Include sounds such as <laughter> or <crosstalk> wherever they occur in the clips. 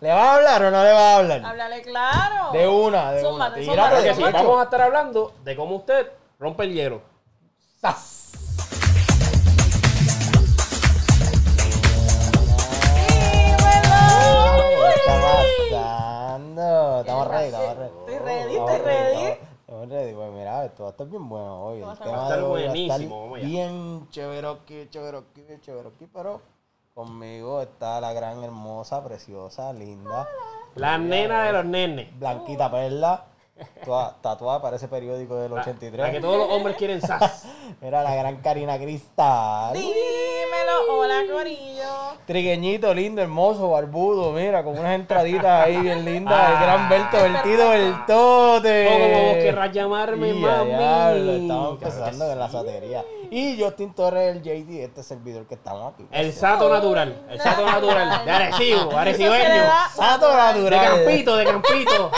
¿Le vas a hablar o no le vas a hablar? Háblale claro. De una, de una. Tírate zúmbate, de sí, vamos a estar hablando de cómo usted rompe el hielo. ¡Zas! ¿Qué está pasando? Estamos ready, estamos ready. Estoy ready, estoy ready. estamos- ready. Pues mira, esto va a estar bien bueno hoy. Va El tema. Va a estar va buenísimo, vamos allá. Bien chéveroqui, chéveroqui, chéveroqui, pero conmigo está la gran, hermosa, preciosa, linda, La nena de los nenes. Blanquita Perla, toda- tatuada para ese periódico del La, 83. la que todos los hombres quieren sas. <laughs> Mira la gran Karina Cristal. Dímelo, hola Corillo. Trigueñito, lindo, hermoso, barbudo, mira, con unas entraditas ahí bien lindas. el gran Berto Vertido Bertote. O como vos querrás llamarme, Y mami. diablo, estamos empezando con la satería. Y Justin Torres, el JD, este servidor que estamos aquí. El sato natural. El sato natural. De Arecibo, arecibeño. Sato De natural. campito, de campito.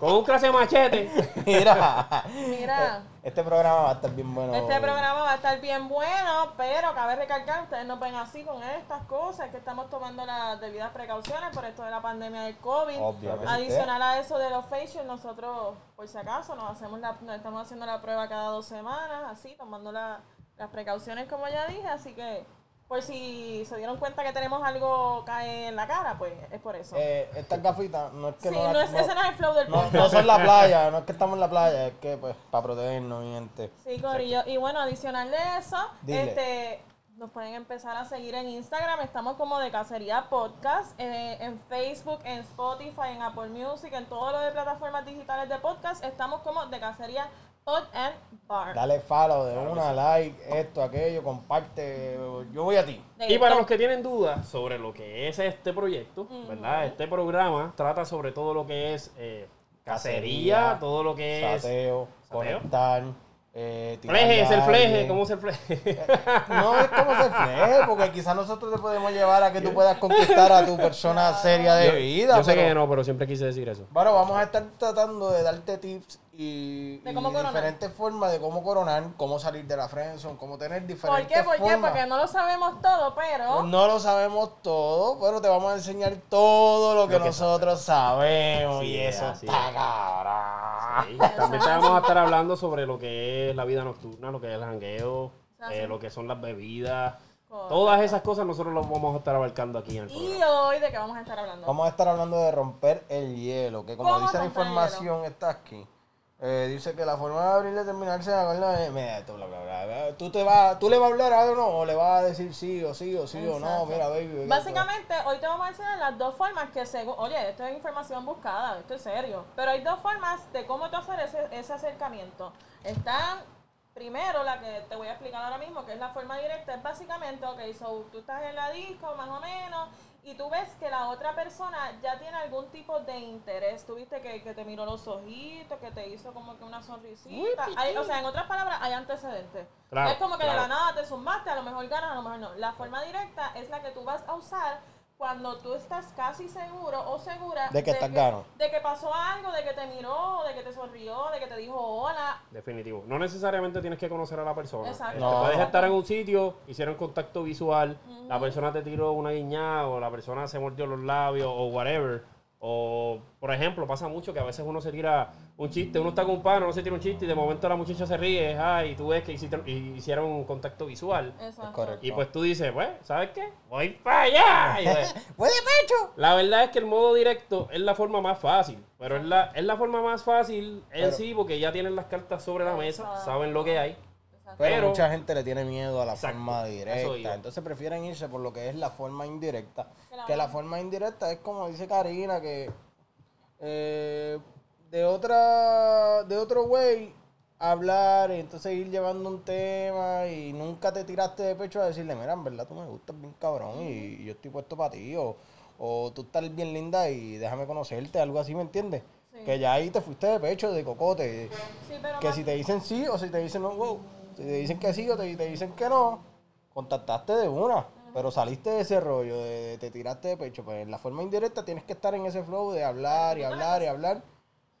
Con un clase machete. <laughs> Mira. Mira. Este programa va a estar bien bueno. Este programa va a estar bien bueno, pero cabe recalcar, ustedes nos ven así con estas cosas, que estamos tomando las debidas precauciones por esto de la pandemia del COVID. Obviamente. Adicional a eso de los facials, nosotros, por si acaso, nos hacemos la, nos estamos haciendo la prueba cada dos semanas, así, tomando la- las precauciones como ya dije, así que por si se dieron cuenta que tenemos algo cae en la cara, pues es por eso. Eh, estas gafitas, no es que sí, no, no, es, ese no es el flow del no, podcast. no son la playa, no es que estamos en la playa, es que pues para protegernos, mi gente. Sí, Corillo. Y bueno, adicional de eso, Dile. este nos pueden empezar a seguir en Instagram. Estamos como de Cacería Podcast. eh, en Facebook, en Spotify, en Apple Music, en todo lo de plataformas digitales de podcast. Estamos como de Cacería Pod and Bar. Dale follow de una, like, esto, aquello, comparte. Yo voy a ti. Y para los que tienen dudas sobre lo que es este proyecto, ¿verdad? Este programa trata sobre todo lo que es eh, cacería, Cacería, todo lo que es... Sateo, conectar. Eh, Fleje, es el fleje, alguien. ¿cómo es el fleje? No es como se fleje, porque quizás nosotros te podemos llevar a que tú puedas conquistar a tu persona <laughs> seria de vida. Yo sé pero- que no, pero siempre quise decir eso. Bueno, vamos a estar tratando de darte tips y, De diferentes formas de cómo coronar, cómo salir de la friendzone, cómo tener ¿Por diferentes qué? ¿Por qué? Porque no lo sabemos todo, pero... No lo sabemos todo, pero te vamos a enseñar todo lo que, Lo que nosotros sabemos. Sí, y eso está es. cabrón. También te vamos a estar hablando sobre lo que es la vida nocturna, lo que es el jangueo, eh, lo que son las bebidas. Correcto. Todas esas cosas nosotros las vamos a estar abarcando aquí en el Y programa. hoy, ¿de qué vamos a estar hablando? Vamos a estar hablando de romper el hielo, que como ¿Cómo dice la información está aquí. Eh, dice que la forma de abrir y terminarse de acuerdo es- mira, esto, bla, bla, bla, bla. Tú, te vas, tú le vas a hablar a no, o le vas a decir sí o sí o sí o no, mira, baby. Básicamente, hoy te vamos a enseñar las dos formas que según, oye, esto es información buscada, esto es serio, pero hay dos formas de cómo tú hacer ese, ese acercamiento. Están, primero, la que te voy a explicar ahora mismo, que es la forma directa, es básicamente, ok, so, tú estás en la disco, más o menos, y tú ves que la otra persona ya tiene algún tipo de interés. Tú viste que, que te miró los ojitos, que te hizo como que una sonrisita. Hay- o sea, en otras palabras, hay antecedentes. Claro, es como que de la nada te zumbaste, a lo mejor ganas, a lo mejor no. La forma directa es la que tú vas a usar cuando tú estás casi seguro o segura De que estás que, gano. de que pasó algo, de que te miró, de que te sonrió, de que te dijo hola. Definitivo. No necesariamente tienes que conocer a la persona. Exacto. Este, No. Puedes estar en un sitio, hicieron contacto visual, la persona te tiró una guiñada o la persona se mordió los labios o whatever. O, por ejemplo, pasa mucho que a veces uno se tira un chiste, uno está con un pano, uno se tira un chiste y de momento la muchacha se ríe, ay, y tú ves que hiciste- y hicieron un contacto visual. Exacto. Y pues tú dices, pues, ¿sabes qué? Voy para allá. Y pues, <laughs> ¡Puede pecho! la verdad es que el modo directo es la forma más fácil, pero es la, es la forma más fácil en Pero- sí porque ya tienen las cartas sobre la mesa, saben lo que hay. Pero, Pero- mucha gente le tiene miedo a la Exacto, forma directa. Entonces prefieren irse por lo que es la forma indirecta. Claro. Que la forma indirecta es como dice Karina, que eh, de otra, de otro güey hablar y entonces ir llevando un tema y nunca te tiraste de pecho a decirle, mira, en verdad tú me gustas bien cabrón y, y yo estoy puesto para ti o, o tú estás bien linda y déjame conocerte, algo así, ¿me entiendes? Sí. Que ya ahí te fuiste de pecho, de cocote. Sí, pero Que si te dicen sí o si te dicen no, wow. Si te dicen que sí o te, te dicen que no, contactaste de una. Pero saliste de ese rollo, de, de- te tiraste de pecho. Pues en la forma indirecta tienes que estar en ese flow de hablar y hablar y hablar.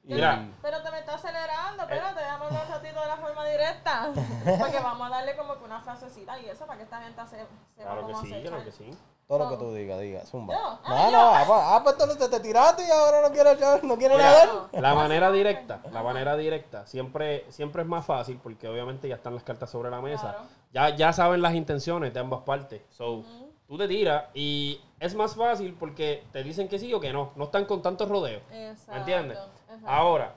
Y- Mira. Pero te me está acelerando, espérate, déjame hablar un ratito de la forma directa. <laughs> Porque vamos a darle como que una frasecita y eso para que esta gente se, sepa Claro que cómo sí, acechar. claro que sí. Todo lo que tú digas, diga, zumba. Ah, No, yo. no, ah, pues, ah, pues entonces te, te tiraste y ahora no quieres, no quieres nadar. La manera directa, la manera directa, siempre, siempre es más fácil porque obviamente ya están las cartas sobre la mesa. Claro. Ya, ya saben las intenciones de ambas partes. So, tú te tiras y es más fácil porque te dicen que sí o que no. No están con tantos rodeos. Exacto. ¿Me entiendes? exacto. Ahora,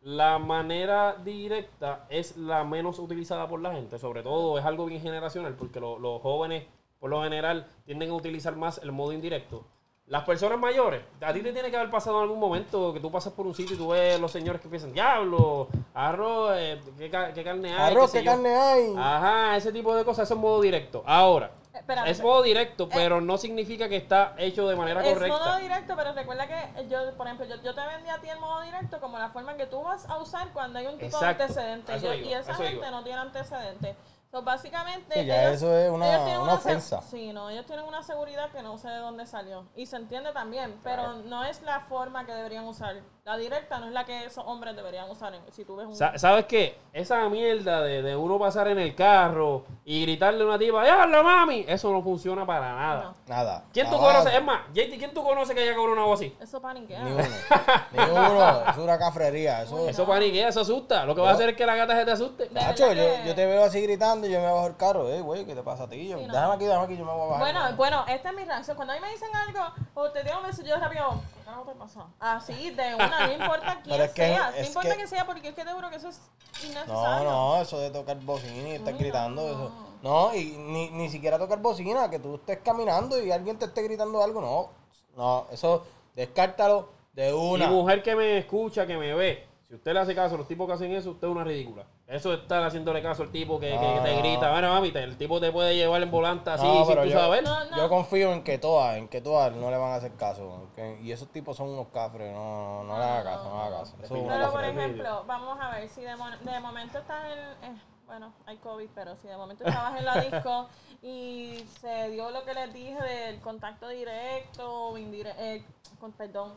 la manera directa es la menos utilizada por la gente. Sobre todo es algo bien generacional porque lo- los jóvenes, por lo general, tienden a utilizar más el modo indirecto. Las personas mayores, a ti te tiene que haber pasado en algún momento que tú pasas por un sitio y tú ves los señores que piensan, diablo, arroz, eh, ¿qué, ca- qué carne hay? Arroz, qué yo". carne hay. Ajá, ese tipo de cosas, eso es modo directo. Ahora, Eh, es modo directo, pero no significa que está hecho de manera Es correcta. modo directo, pero recuerda que yo, por ejemplo, yo, yo te vendí a ti el modo directo como la forma que tú vas a usar cuando hay un tipo Exacto, de antecedente. Yo- iba, y esa gente iba. no tiene antecedentes. So, básicamente. Sí, ya eso es una- ellos tienen una ofensa. Sí, no, ellos tienen una seguridad que no sé de dónde salió. Y se entiende también, pero no es la forma que deberían usar. La directa no es la que esos hombres deberían usar. en- si tú ves un. Sa- ¿Sabes qué? Esa mierda de, de uno pasar en el carro y gritarle a una tipa, ¡Diablo, mami! Eso no funciona para nada. No. Nada. ¿Quién tú Nada. conoces? Es más, JT, ¿quién tú conoces que haya coronado así? Eso paniquea. Ni uno. <laughs> Ni uno. Es una cafrería. Eso, Eso paniquea, eso asusta. Lo que va a hacer es que la gata se te asuste. Nacho, yo, yo te veo así gritando y yo me bajo el carro. Eh, güey, ¿qué te pasa a ti? Yo, Sí, no. Déjame aquí, déjame aquí, yo me voy a bajar. Bueno, bueno, esta es mi reacción. Cuando a mí me dicen algo o te digo un beso, yo rápido, ¿qué carajo te pasa? Así, de una, no importa <laughs> quién Pero es que- sea, no importa que- quién sea, porque es que te juro que eso es No, innecesario. no, eso de tocar bocina y estar Ay, gritando, no. eso. No, y ni, ni siquiera tocar bocina, que tú estés caminando y alguien te esté gritando algo, no. No, eso, descártalo de Y una. mujer que me escucha, que me ve, si usted le hace caso a los tipos que hacen eso, usted es una ridícula. Eso es estar haciéndole caso al tipo que, que- que te Ah. grita. Bueno, mami, te- el tipo te puede llevar en volante así No, sin pero tú yo, saber. No, no. yo confío en que todas, en que todas no le van a hacer caso. que- y esos tipos son unos cafres, no, no, no le haga caso, no le haga caso. Eso es una Pero por cafrería. ejemplo, vamos a ver, si de, mo- de momento estás en, eh, bueno, hay COVID, pero si de momento estabas en la disco <laughs> y se dio lo que les dije del contacto directo o indirecto, con, perdón,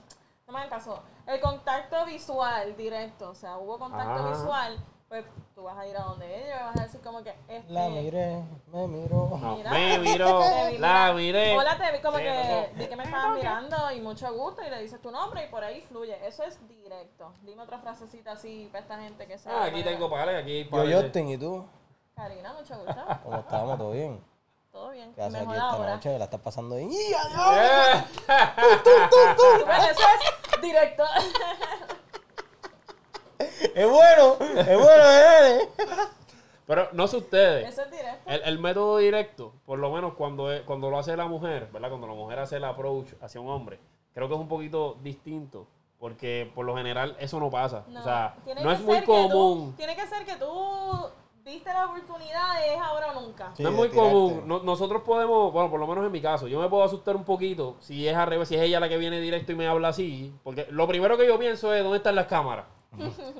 no me hagan caso, el contacto visual directo, o sea, hubo contacto Ah. visual, pues tú vas a ir a donde ella y vas a decir como que, este, La miré, me miró. No, Mira. me <laughs> miró, vi, la mira. miré. Hola, te vi como que tocó. vi que me estabas mirando y mucho gusto y le dices tu nombre y por ahí fluye. Eso es directo. Dime otra frasecita así para esta gente que sabe. Ah, aquí tengo pares, aquí hay Yo, Justin, ¿y tú? Karina, mucho gusto. ¿Cómo estamos? ¿Todo bien? Todo bien. ¿Qué haces aquí esta ahora. noche? ¿La estás pasando bien? ¡Y adiós! Tú ves, Eso es directo. <laughs> Es bueno, es bueno, eh. Pero no sé ustedes. Eso es directo. El, el método directo, por lo menos cuando, es- cuando lo hace la mujer, ¿verdad? Cuando la mujer hace el approach hacia un hombre, creo que es un poquito distinto. Porque por lo general eso no pasa. o sea, no es muy tú- común. tiene que ser que tú viste la oportunidad, es ahora o nunca. Sí, no es muy tirarte. común. No- nosotros podemos, bueno, por lo menos en mi caso, yo me puedo asustar un poquito si es al revés, si es ella la que viene directo y me habla así. Porque lo primero que yo pienso es dónde están las cámaras.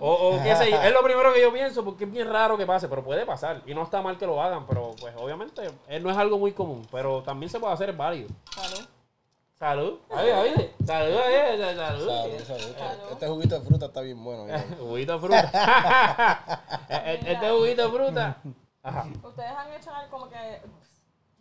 o, o qué sé yo. Es lo primero que yo pienso porque es bien raro que pase, pero puede pasar. Y no está mal que lo hagan, pero pues obviamente eh, no es algo muy común. Pero también se puede hacer, es válido. Salud. Salud. Ahí, ahí. Salud, ahí, salud. Salud, salud. Salud. Este juguito de fruta está bien bueno. <laughs> Juguito de fruta. Eh, <laughs> eh, este juguito de fruta. Ajá. Ustedes han hecho algo como que.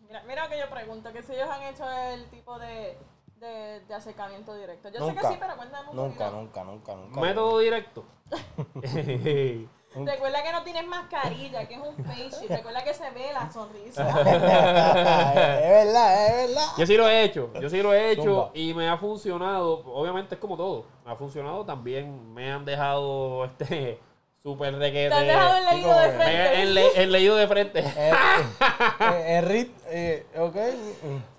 Mira, mira que yo pregunto, que si ellos han hecho el tipo de, de, de acercamiento directo. Yo sé Nunca. que sí, pero cuéntame un Nunca, poquito. nunca, nunca, nunca. Método directo. <laughs> Recuerda que no tienes mascarilla, que es un face. Recuerda que se ve la sonrisa. <laughs> es verdad, es verdad. Yo sí lo he hecho, yo sí lo he hecho Zumba. y me ha funcionado. Obviamente es como todo, me ha funcionado también. Me han dejado este súper requete. Te han dejado el leído de que- frente. en leído de frente. <laughs> Eh, rit, eh, ok.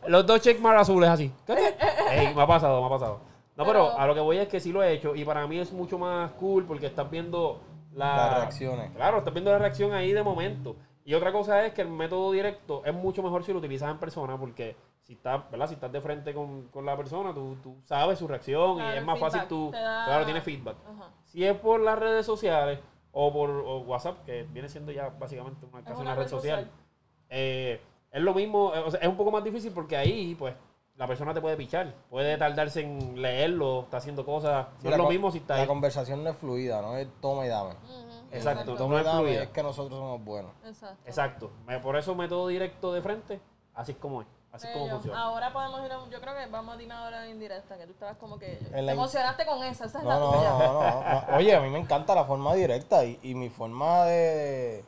Los dos checkmarks azules así. <laughs> Ey, me ha pasado, me ha pasado. No, pero, Pero- a lo que voy es que sí lo he hecho y para mí es mucho más cool porque estás viendo la- Las reacciones. Claro, estás viendo la reacción ahí de momento. Y otra cosa es que el método directo es mucho mejor si lo utilizas en persona porque si estás, ¿verdad? Si estás de frente con, con la persona, tú, tú sabes su reacción Claro, y es más fácil tú, da- claro, tienes feedback. Si es por las redes sociales o por o WhatsApp, que viene siendo ya básicamente una, casi una una, red red social, social. eh, es lo mismo, eh, o sea, es un poco más difícil porque ahí, pues, la persona te puede pichar, puede tardarse en leerlo, está haciendo cosas, Sí, no es lo mismo si está La ahí. conversación no es fluida, no es toma y dame. Exacto, El no toma y es dame fluida. es que nosotros somos buenos. Exacto. Exacto, Me- por eso método directo de frente, así es como es, Así es como funciona. Ahora podemos ir a un, yo creo que vamos a dime ahora la indirecta, que tú estabas como que En te emocionaste con esa, esa es No, la no, tuya. no, no, no. Oye, a mí me encanta la forma directa y, y mi forma de,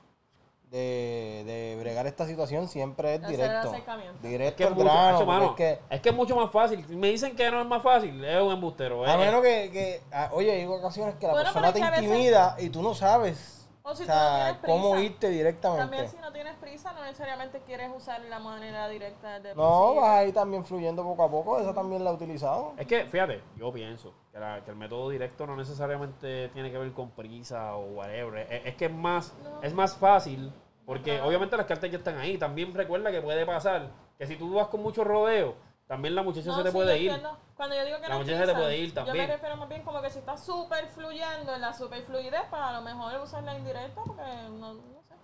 de, de bregar esta situación siempre es directo. acercamiento. Es Directo que es al mucho, grano, mano, es que es que es mucho más fácil. Me dicen que no es más fácil, es un embustero. a es- menos que, que ah, oye, hay ocasiones que la Bueno, persona te que a veces- intimida y tú no sabes O si o tú no sea, tienes cómo prisa. irte directamente. También si no tienes prisa, no necesariamente quieres usar la manera directa el No, vas a ir también fluyendo poco a poco, esa también la he utilizado. Es que, fíjate, yo pienso que, la- que el método directo no necesariamente tiene que ver con prisa o whatever. Es, es que es más, es más fácil, porque obviamente las cartas ya están ahí. También recuerda que puede pasar que si tú vas con mucho rodeo, también la muchacha No, se te sí, puede yo ir. entiendo. Cuando yo digo que La muchacha se te puede ir Yo también. me refiero más bien como que si está súper fluyendo en la super fluidez, pues a lo mejor usar la indirecta porque no, no sé.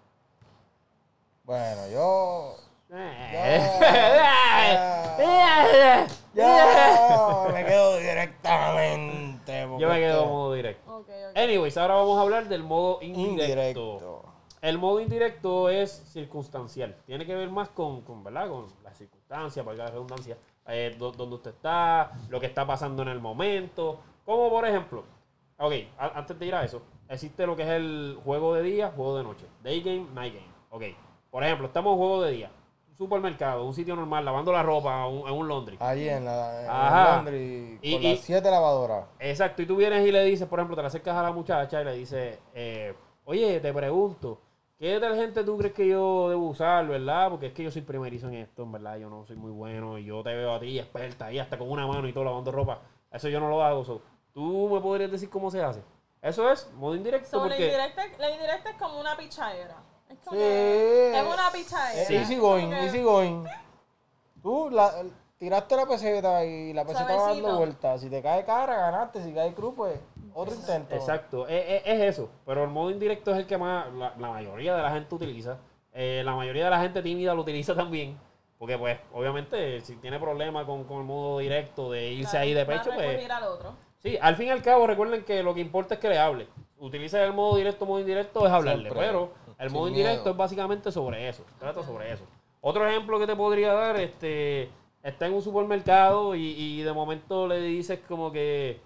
Bueno, yo. Yo <laughs> Yo me quedo directamente. porque me quedo que- modo directo. Anyways, ahora vamos a hablar del modo indirecto. indirecto. El modo indirecto es circunstancial. Tiene que ver más con, con ¿verdad? Con las circunstancias, valga la redundancia, eh, donde usted está, lo que está pasando en el momento. Como por ejemplo, ok, a- antes de ir a eso, existe lo que es el juego de día, juego de noche. Day game, night game. Ok, por ejemplo, estamos en juego de día. Un supermercado, un sitio normal, lavando la ropa, un- en un laundry. Allí en la en Ajá. Londres, Y- con y- las siete lavadoras. Exacto, y tú vienes y le dices, por ejemplo, te le acercas a la muchacha y le dices, eh, oye, te pregunto, ¿qué detergente tú crees que yo debo usar, verdad? Porque es que yo soy primerizo en esto, en verdad, yo no soy muy bueno y yo te veo a ti experta ahí hasta con una mano y todo lavando ropa. Eso yo no lo hago, so. ¿tú me podrías decir cómo se hace? Eso es modo indirecto So, la, porque... indirecta, la indirecta es como una pichadera. Es como Sí. es una pichadera. Sí. Easy going, que- easy going. Tú la, tiraste la peseta y la peseta va dando vueltas. Si te cae cara, ganaste. Si cae cruz, pues otro intento. Exacto, es, es- es eso. Pero el modo indirecto es el que más la, la mayoría de la gente utiliza. Eh, la mayoría de la gente tímida lo utiliza <laughs> también. Porque, pues, obviamente, si tiene problemas con, con el modo directo de irse Claro, ahí de pecho, pues. al otro. Sí, al fin y al cabo, recuerden que lo que importa es que le hable. Utiliza el modo directo, modo indirecto es hablarle. Siempre. Pero el Sin modo indirecto miedo. es básicamente sobre eso. Trata sobre eso. Otro ejemplo que te podría dar, este, está en un supermercado y, y de momento le dices como que,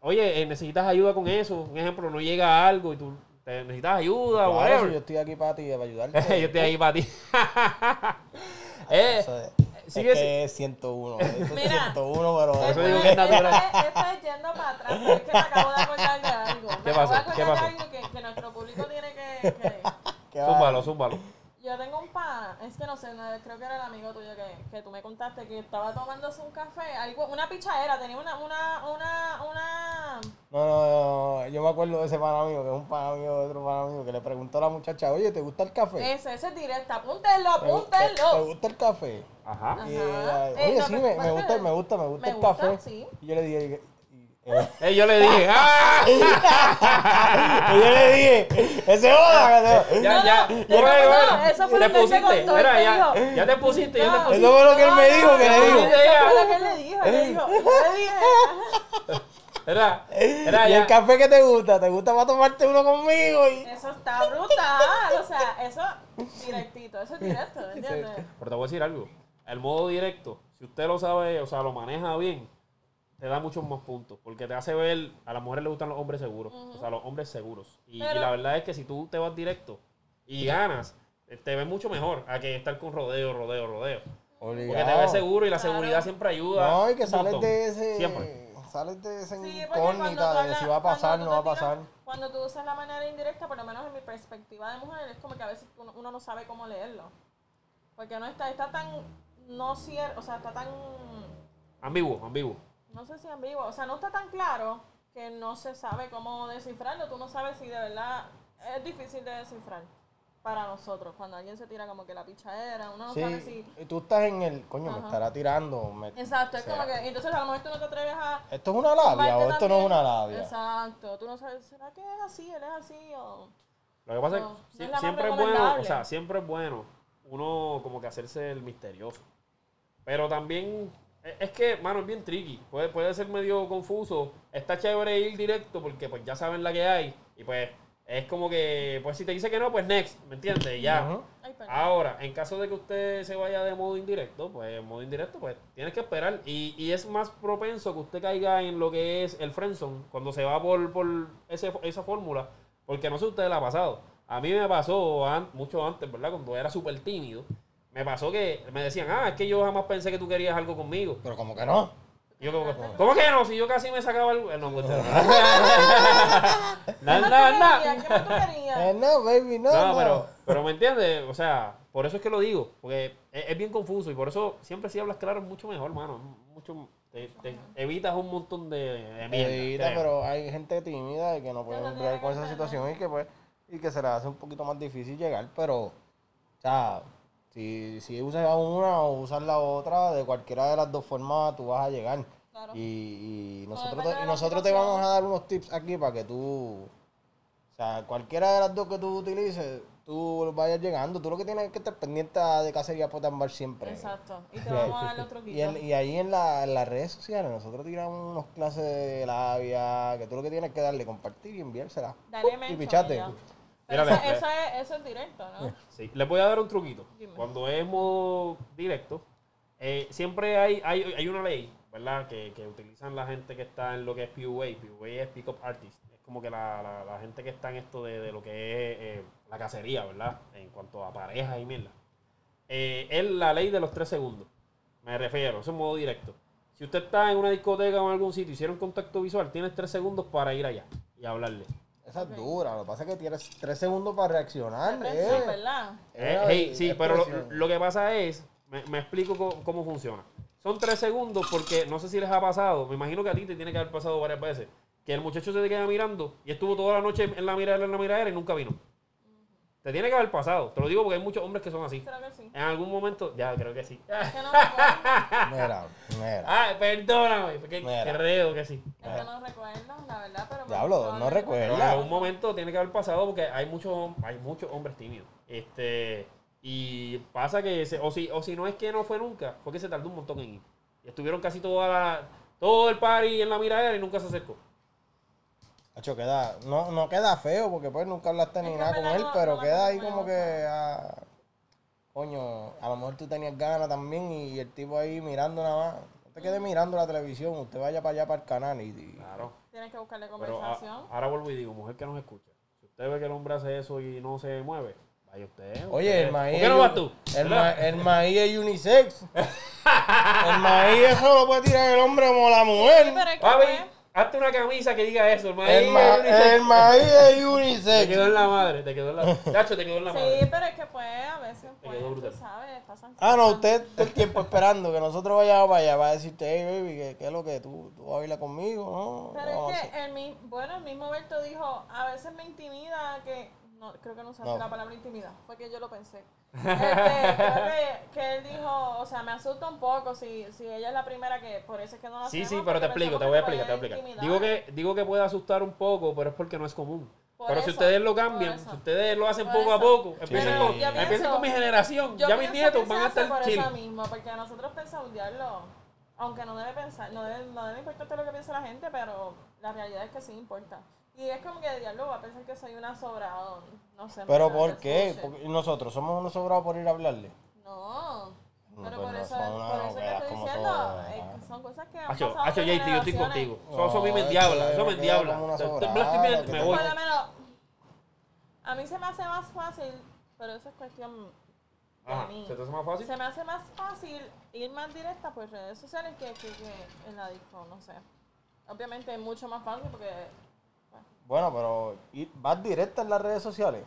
oye, eh, necesitas ayuda con eso. Un ejemplo, no llega algo y tú te necesitas ayuda o Claro, si whatever. yo estoy aquí para ti, para ayudarte. <laughs> yo estoy ahí para ti. <laughs> Eh, Eso es, sigue es que es 101. <laughs> Eso es Mira. 101, pero Eso digo es, que es natural. esto es- esto es yendo para atrás, pero es que me acabo de acordar de algo. Me ¿Qué acabo pasó? de acordar ¿Qué de pasó? algo que, que nuestro público tiene que, que- zúmbalo, zúmbalo. Es que no sé, creo que era el amigo tuyo que, que tú me contaste que estaba tomándose un café, algo, una pichadera, tenía una, una, una, una... No, no, no, yo me acuerdo de ese pana mío, que es un pana mío de otro pana mío, que le preguntó a la muchacha, oye, ¿te gusta el café? Ese, ese es directo, apúntenlo, ¿Te, te- te apúntenlo. gusta el café? Ajá. Y Ajá. Eh, oye, no, sí, me, me gusta, me gusta, me gusta me el café. sí. Y yo le dije, eh, yo le dije, ¡ah! <laughs> y yo le dije, ese se- Ya, No, ya. no, Bueno, no, bueno. eso fue te lo que pusiste. contó, Mira, te ya, dijo. ya te pusiste, ya te pusiste. Eso fue lo que él me dijo, que le no, digo. Eso fue lo que él le dijo, él le dijo, yo le dije, Era, era y ya. el café que te gusta, ¿te gusta para tomarte uno conmigo? Y... eso está brutal, o sea, eso directito, eso es directo, ¿entiendes? Pero te voy a decir algo. El modo directo, si usted lo sabe, o sea, lo maneja bien, te da muchos más puntos. Porque te hace ver, a las mujeres les gustan los hombres seguros. O sea, los hombres seguros. Y, la verdad es que si tú te vas directo y ganas, te ves mucho mejor a que estar con rodeo, rodeo, rodeo. Porque te ves seguro y la Claro. seguridad siempre ayuda. No, y que sales montón. de ese... Siempre. Sales de esa Sí, incógnita de si va a pasar, no va a pasar. Cuando tú usas la manera indirecta, por lo menos en mi perspectiva de mujer, es como que a veces uno, uno no sabe cómo leerlo. Porque no está, está tan, no cierto, o sea, está tan, Ambiguo, ambiguo. No sé si ambiguo, o sea, no está tan claro que no se sabe cómo descifrarlo. Tú no sabes si de verdad es difícil de descifrar para nosotros. Cuando alguien se tira como que la pichadera, uno no sabe Sí, si... y tú estás en el... Coño, me Ajá. estará tirando. me- Exacto, es como que, entonces a lo mejor tú no te atreves a... ¿Esto es una labia o esto no es una labia? Exacto, tú no sabes, ¿será que es así? ¿Él es así? O... Lo que pasa No, es que siempre es bueno, o sea, siempre es bueno uno como que hacerse el misterioso. Pero también es que, mano, es bien tricky. Puede, puede ser medio confuso. Está chévere ir directo porque pues ya saben la que hay. Y pues es como que, pues si te dice que no, pues next, ¿me entiendes? Ya. Perdón. Ahora, en caso de que usted se vaya de modo indirecto, pues en modo indirecto, pues tienes que esperar. Y, y es más propenso que usted caiga en lo que es el friendzone cuando se va por, por ese- esa fórmula. Porque no sé si a usted le ha pasado. A mí me pasó an- mucho antes, ¿verdad? Cuando era súper tímido. Me pasó que me decían, ah, es que yo jamás pensé que tú querías algo conmigo. Pero como que no. Yo como, que, ¿cómo que no? Si yo casi me sacaba el... No, pues, <laughs> ¿Qué na, más na, tú na. querías? ¿Qué más tú querías? Eh, no, baby, no. No, no. pero, pero me entiendes, o sea, por eso es que lo digo, porque es, es bien confuso y por eso siempre si hablas claro es mucho mejor, mano. Mucho, te, te evitas un montón de, de mierda, Evita, pero hay gente tímida y que no puede tiene con esa situación y que pues y que se le hace un poquito más difícil llegar, pero o sea, si, si usas una o usas la otra, de cualquiera de las dos formas tú vas a llegar. Claro. Y, y nosotros, te, y nosotros te vamos a dar unos tips aquí para que tú, o sea, cualquiera de las dos que tú utilices, tú vayas llegando. Tú lo que tienes es que estar pendiente de cacería potambar siempre. Exacto. Y te vamos a dar otro <laughs> Y, en- y ahí en, la- en las redes sociales nosotros tiramos unos clases de labia, que tú lo que tienes que darle, compartir y enviársela. Dale y pichate. y ya. Mira, eso, eso es, eso es directo, ¿no? Sí, les voy a dar un truquito. Dime. Cuando es modo directo, eh, siempre hay, hay, hay una ley, ¿verdad? Que, que utilizan la gente que está en lo que es PUA. PUA es Pick Up Artist. Es como que la, la- la gente que está en esto de, de lo que es eh, la cacería, ¿verdad? En cuanto a parejas y mierda. Eh, es la ley de los tres segundos. Me refiero, eso es modo directo. Si usted está en una discoteca o en algún sitio y hicieron contacto visual, tienes tres segundos para ir allá y hablarle. Esa es dura, lo que pasa es que tienes tres segundos para reaccionar. Sí, eh. ¿verdad? Eh, Eh, hey, sí, pero lo, que pasa es, me, me explico co- cómo, funciona. Son tres segundos porque no sé si les ha pasado, me imagino que a ti te tiene que haber pasado varias veces, que el muchacho se te queda mirando y estuvo toda la noche en la miradera, en la miradera y nunca vino. Te tiene que haber pasado, te lo digo porque hay muchos hombres que son así. Creo que sí. En algún momento, ya creo que sí. <laughs> Es que no <laughs> recuerdo. Mira, mira. Ah, perdóname, porque Mira. creo que sí. Es que no recuerdo, la verdad, pero... Diablo, no recuerdo. En algún momento tiene que haber pasado porque hay muchos hay muchos hombres tímidos. Este, y pasa que, se- o, si, o si no es que no fue nunca, fue que se tardó un montón en ir. Y estuvieron casi toda la, todo el party en la miradera y nunca se acercó. Hacho, queda, no, no queda feo porque pues nunca hablaste ni Es que nada con él, pero queda ahí como que, ah, coño, a lo mejor tú tenías ganas también y el tipo ahí mirando nada más. No te quedes mirando la televisión, usted vaya para allá para el canal y, y- Claro. Tienes que buscarle Pero a- conversación. ahora vuelvo y digo, mujer que nos escucha, si usted ve que el hombre hace eso y no se mueve, vaya usted. Oye, usted- el maíz. ¿Por qué no vas tú? El, el maíz es unisex. <laughs> el maíz eso lo puede tirar el hombre como la Sí, mujer. pero es que Papi, pues, hazte una camisa que diga eso, el maíz El, ma- es unisex. el maíz es Te unisex. quedó en la madre, te quedó en la Chacho, te quedó en la madre. Sí, pero es que pues a veces pues, quedó tú sabes, pasan Ah, no, usted todo el tiempo esperando que nosotros vayamos para allá. Va a decirte, hey, baby, ¿qué, qué es lo que tú, tú vas a bailar conmigo? No, Pero es que el mi- bueno, el mismo Berto dijo, a veces me intimida que, no, creo que no usaste No. la palabra intimida, fue que yo lo pensé. Este, creo que, que él dijo, o sea, me asusta un poco si, si ella es la primera que, por eso es que no lo Sí, hacemos, sí, pero te explico, te voy a explicar, te voy a explicar. Digo que, digo que puede asustar un poco, pero es porque no es común. Por pero si eso, ustedes lo cambian, si ustedes lo hacen poco a eso. poco, empiecen, Pero con, empiecen con mi generación, ya mis nietos van a estar por chill. eso mismo, porque nosotros pensamos, diablo, aunque no debe pensar, no debe, no debe importarte lo que piensa la gente, pero la realidad es que sí importa. Y es como que diablo va a pensar que soy una sobrado, no sé. Pero ¿por qué? Porque nosotros somos unos sobrados por ir a hablarle. No. No, Pero pues por no eso, por no eso que estoy diciendo, son, eh, son cosas que han pasado hacho, por JT, yo estoy contigo. Eso, eso a mí me endiabla, es eso me endiabla. me voy. Por lo menos, a mí se me hace más fácil, pero eso es cuestión de Ajá, mí. ¿Se te hace más fácil? Se me hace más fácil ir más directa por redes sociales que, que, que en la disco, no sé. Obviamente es mucho más fácil porque, Bueno, pero ir- vas directa en las redes sociales.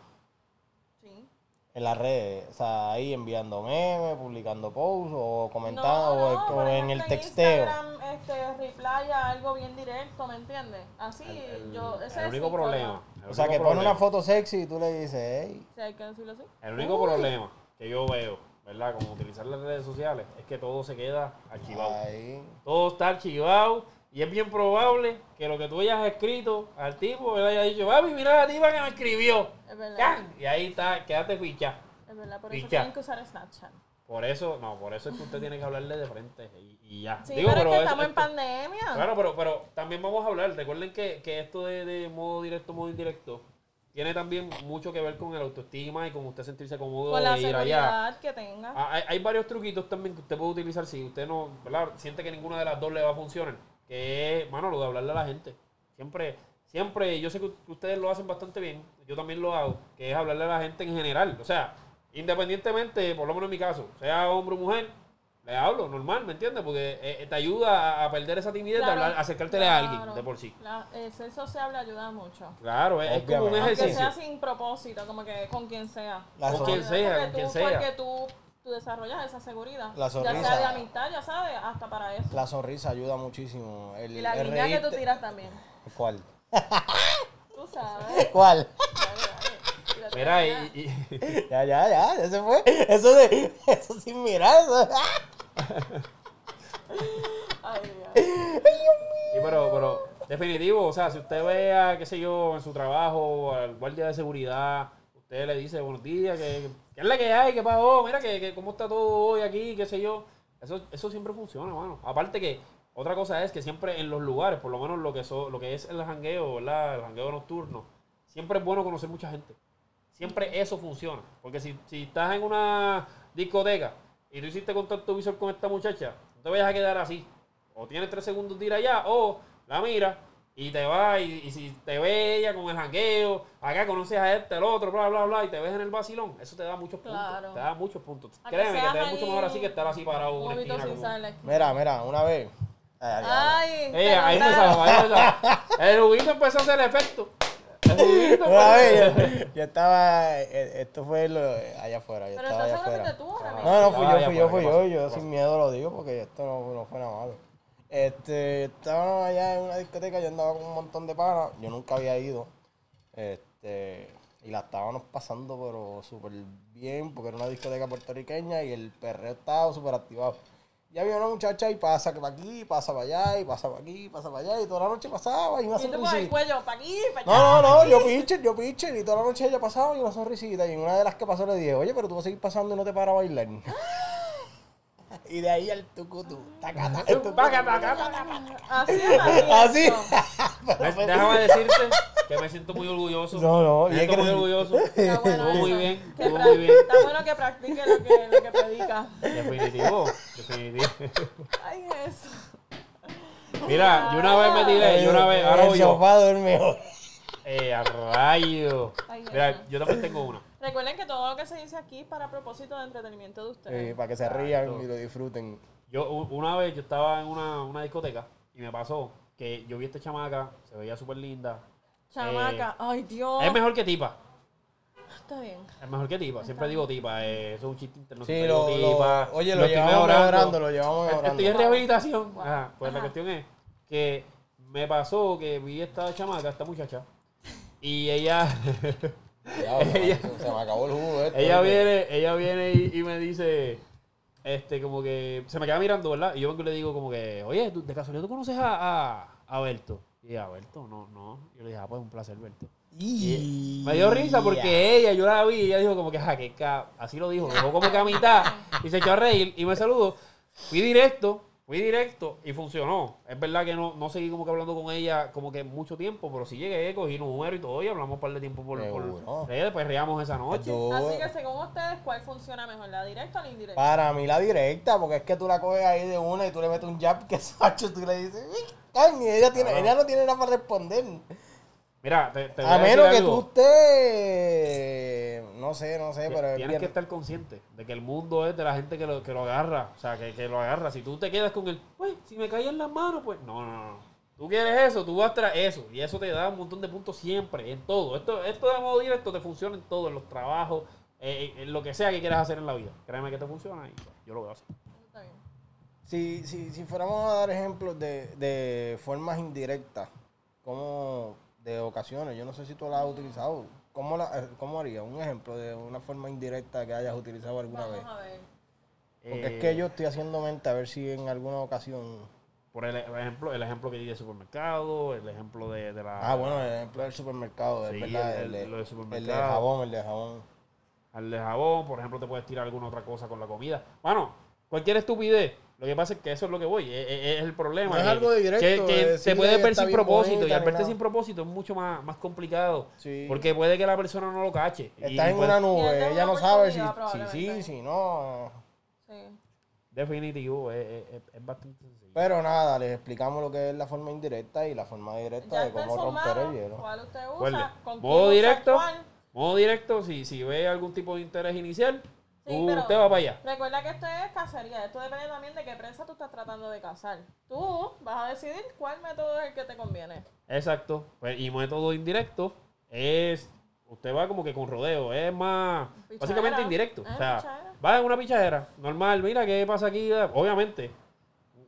sí. En las redes, o sea, ahí enviando memes, publicando posts o comentando No, o, no, o por en el texteo. Instagram, este, reply a algo bien directo, ¿me entiendes? Así, El, yo, ese el único problema. el O sea, que pone una foto sexy y tú le dices, hey, Si hay que decirlo así. El único problema que yo veo, ¿verdad? Como utilizar las redes sociales, es que todo se queda archivado. ahí. Todo está archivado y es bien probable que lo que tú hayas escrito al tipo él haya dicho, papi, mira la tipa que me escribió. Es verdad. Y ahí está, quédate ficha. Es verdad, por eso tienen que usar Snapchat. Por eso, no, por eso es que usted tiene que hablarle de frente y, y ya. Sí, Digo, pero, es que estamos en pandemia. Claro, pero, pero también vamos a hablar. Recuerden que, que esto de, de modo directo, modo indirecto, tiene también mucho que ver con el autoestima y con usted sentirse cómodo Con la de ir allá. seguridad que tenga. Ah, Hay, hay varios truquitos también que usted puede utilizar si usted no, ¿verdad? Siente que ninguna de las dos le va a funcionar. Que es, mano, lo de hablarle a la gente. Siempre, siempre, yo sé que ustedes lo hacen bastante bien, yo también lo hago, que es hablarle a la gente en general. O sea, independientemente, por lo menos en mi caso, sea hombre o mujer, le hablo, normal, ¿me entiendes? Porque eh, te ayuda a, perder esa timidez Claro, de hablar, acercártele a alguien de por sí. La- el ser sociable ayuda mucho. Claro, es, es como un ejercicio. sea sin propósito, como que con quien sea. La Con quien sea, con quien tú- sea. Porque tú, tú desarrollas esa seguridad. La ya sonrisa. sea de amistad, ya sabes, hasta para eso. La sonrisa ayuda muchísimo. El, y la el guiña que tú reírte- tiras también. ¿Cuál? <laughs> Tú sabes. <laughs> ¿Cuál? Mira, y, y- <laughs> Ya, ya, ya, ya se fue. Eso de, eso sin mirar, eso. Ay, ay. y pero, pero, definitivo, o sea, si usted vea, qué sé yo, en su trabajo, al guardia de seguridad, usted le dice buenos días, que, que es la que hay, que pasó, mira, que, que cómo está todo hoy aquí, qué sé yo. Eso, eso siempre funciona, mano. Aparte que, otra cosa es que siempre en los lugares, por lo menos lo que, so- lo que es el jangueo, ¿verdad? El jangueo nocturno, siempre es bueno conocer mucha gente. Siempre eso funciona. Porque si, si estás en una discoteca y tú hiciste contacto visual con esta muchacha, no te vayas a quedar así. O tienes tres segundos de ir allá, o la mira y te va. Y, y si te ve ella con el jangueo, acá conoces a este, el otro, bla, bla, bla, y te ves en el vacilón, eso te da muchos puntos. Claro. Te da muchos puntos. A Créeme que te da mucho mejor así que estar así parado Un una esquina. sin como-. Mira, mira, una vez. Ay, ay, Ay, Ella, ahí salva, ahí. El juguito empezó a hacer efecto. Una empezó a vez, yo, yo estaba, eh, esto fue lo- allá afuera, yo Pero estaba allá afuera. una No, no, fui yo, fui yo, fui ¿qué yo, yo ¿Qué pasó? sin miedo lo digo porque esto no, no fue nada malo. Este, estábamos allá en una discoteca, yo andaba con un montón de panas, yo nunca había ido, este, y la estábamos pasando pero súper bien porque era una discoteca puertorriqueña y el perreo estaba súper activado. Y había una muchacha y pasa para aquí, pasa para allá, y pasa para aquí, pasa para allá, y toda la noche pasaba y una Y el sonrisita. cuello, para aquí, para allá. No, no, no, yo pitcher, yo pitcher, y toda la noche ella pasaba y una sonrisita. Y en una de las que pasó le dije, oye, pero tú vas a seguir pasando y no te paras a bailar. Y de ahí al tucutú. Taca, taca, tucutú. Taca, taca, taca. Así es, <laughs> Así. <laughs> Déjame <laughs> decirte que me siento muy orgulloso. No, no, me siento muy orgulloso. Está bueno muy bien, muy bien. Está bueno que practique lo que, lo que predica. Definitivo, definitivo. Ay, eso. Mira, yo una vez me tiré, yo una vez, ahora El voy yo. duerme hoy. Eh, a rayo. Ay, Mira, yo también tengo una. Recuerden que todo lo que se dice aquí es para propósito de entretenimiento de ustedes. Sí, para que se rían y lo disfruten. Yo una vez yo estaba en una, una discoteca y me pasó que yo vi a esta chamaca, se veía súper linda. Chamaca, ay Dios. Eh, Es mejor que tipa. Está bien. Es mejor que tipa. Siempre digo tipa. eh, eso es un chiste Sí, internacional. lo, digo lo- tipa. oye, lo, estoy llevamos mejorando. mejorando, lo llevamos mejorando. Estoy en rehabilitación. Ajá, pues la cuestión es que me pasó que vi a esta chamaca, esta muchacha, y ella, <laughs> Diablo, ella- se me acabó el jugo esto. ella viene, ella viene y, y me dice, este, como que, se me queda mirando, ¿verdad? Y yo vengo y le digo como que, oye, ¿tú- de casualidad tú conoces a, a, a Berto? Y ella, Berto, no, no. Yo le dije, ah, pues un placer, Berto. Y me dio risa porque ella, yo la vi y ella dijo como que, ja, que ca-". así lo dijo, lo dejó como que a mitad y se echó a reír y me saludó. Fui directo, fui directo y funcionó. Es verdad que no, no seguí como que hablando con ella como que mucho tiempo, pero sí llegué, cogí un número y todo y hablamos un par de tiempo por, por redes, pues reíamos esa noche. Así que según ustedes, ¿cuál funciona mejor? ¿La directa o la indirecta? Para mí la directa, porque es que tú la coges ahí de una y tú le metes un jab que <laughs> sacho, tú le dices, "Uy, coño", y ella, tiene, Claro. ella no tiene nada para responder. Mira, te, te voy A decir menos que algo. tú estés, no sé, no sé, pero es Tienes bien- que estar consciente de que el mundo es de la gente que lo, que lo agarra. O sea, que, que lo agarra. Si tú te quedas con el, pues, si me caen las manos, pues, no, no, no. Tú quieres eso, tú vas tras eso. Y eso te da un montón de puntos siempre, en todo. Esto, esto de modo directo te funciona en todo, en los trabajos, eh, en, en lo que sea que quieras hacer en la vida. Créeme que te funciona y yo lo veo así. Está bien. Si, si, si fuéramos a dar ejemplos de, de formas indirectas, como de ocasiones, yo no sé si tú las has utilizado, ¿cómo, la, eh, cómo harías? Un ejemplo de una forma indirecta que hayas utilizado alguna vez. Vamos a ver. Porque Eh, es que yo estoy haciendo mente a ver si en alguna ocasión... Por el, el ejemplo, el ejemplo que di de supermercado, el ejemplo de, de la... Ah, bueno, el ejemplo del supermercado, es Sí, verdad, el- el, del el de supermercado. jabón, el de jabón. al de jabón, por ejemplo, te puedes tirar alguna otra cosa con la comida. Bueno, cualquier estupidez Lo que pasa es que eso es lo que voy, es, es- es el problema. No es que- algo directo, Que, de que decirle se puede que ver está sin propósito y al verte sin propósito es mucho más, más complicado. Sí. Porque puede que la persona no lo cache. y en una nube, ella no sabe si, sí, si no. Sí. Definitivo, es, es- bastante sencillo. Pero nada, les explicamos lo que es la forma indirecta y la forma directa Ya de está cómo romper el hielo. cuál usted ¿Cuál usa, con quién Modo usa directo. cuál. Modo directo, si, si ve algún tipo de interés inicial, Sí, pero- usted va para allá. Recuerda que esto es cacería. Esto depende también de qué prensa tú estás tratando de cazar. Tú vas a decidir cuál método es el que te conviene. Exacto. Pues, y método indirecto es. Usted va como que con rodeo, es más. Pichadera. Básicamente indirecto. Ah, o sea, pichadera. va en una pichadera, normal. Mira qué pasa aquí. Obviamente,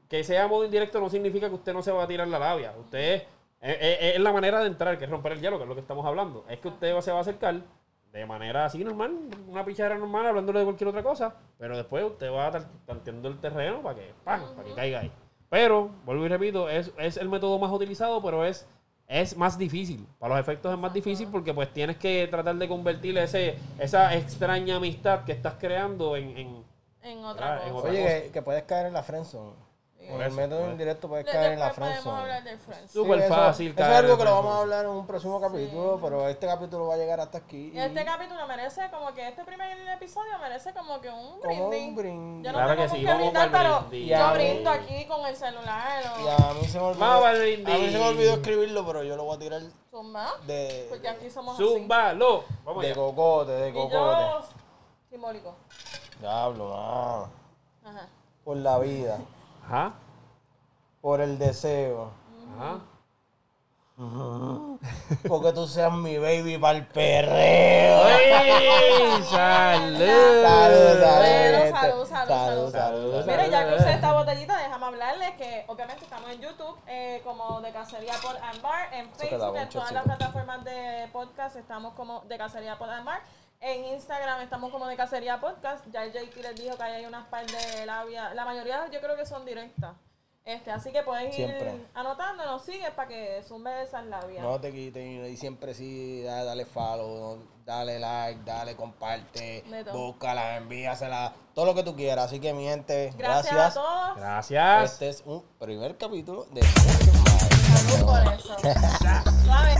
que sea modo indirecto no significa que usted no se va a tirar la labia. Usted. Es, es- es la manera de entrar, que es romper el hielo, que es lo que estamos hablando. Es que usted se va a acercar de manera así normal, una pichadera normal, hablándole de cualquier otra cosa. Pero después usted va tanteando el terreno para que, ¡pam! para que caiga ahí. Pero, vuelvo y repito, es, es el método más utilizado, pero es, es más difícil. Para los efectos es más difícil porque pues tienes que tratar de convertir ese, esa extraña amistad que estás creando en... en- En otra en cosa. otra Oye, cosa. que, que puedes caer en la friendzone. Con Por el eso, método pues. indirecto puedes De- caer en la podemos friendzone. hablar del Friends. Súper eso- fácil Eso es algo que lo vamos a hablar en un próximo capítulo, pero este capítulo va a llegar hasta aquí. y Este capítulo merece como que este primer episodio merece como que un como brindis. un brindis. Yo no Claro tengo que sí, brindar, pero brindis. yo Ya, brindo eh. aquí con el celular o Y a mí se me olvidó. Vamos al brindis. A mí se me olvidó escribirlo, pero yo lo voy a tirar zumba, de, porque aquí somos así. Vamos de cocote, de Y cocote. yo, simbólico. Diablo, mano. Ajá. Por la vida, Ajá. por el deseo. Ajá. Porque tú seas mi baby para el perreo. ¡Ey! ¡Salud! Salud, salud, salud, salud. salud. Mire, ya que usé esta botellita, déjame hablarles que obviamente estamos en YouTube eh, como de Cacería por Ambar, en Facebook, en todas las plataformas de podcast estamos como de Cacería por Ambar. En Instagram estamos como de Cacería Podcast. Ya el JT les dijo que ahí hay unas par de labia. La mayoría yo creo que son directas. Este, así que pueden ir Siempre. anotando, nos sigues para que zumbe esas labias. No te quiten y siempre sí, dale, dale follow, dale like, dale comparte, búscala, envíasela, todo lo que tú quieras. Así que mi gente, Gracias, gracias. a todos. Gracias. Este es un primer capítulo de. Salud por eso. <laughs> Suave.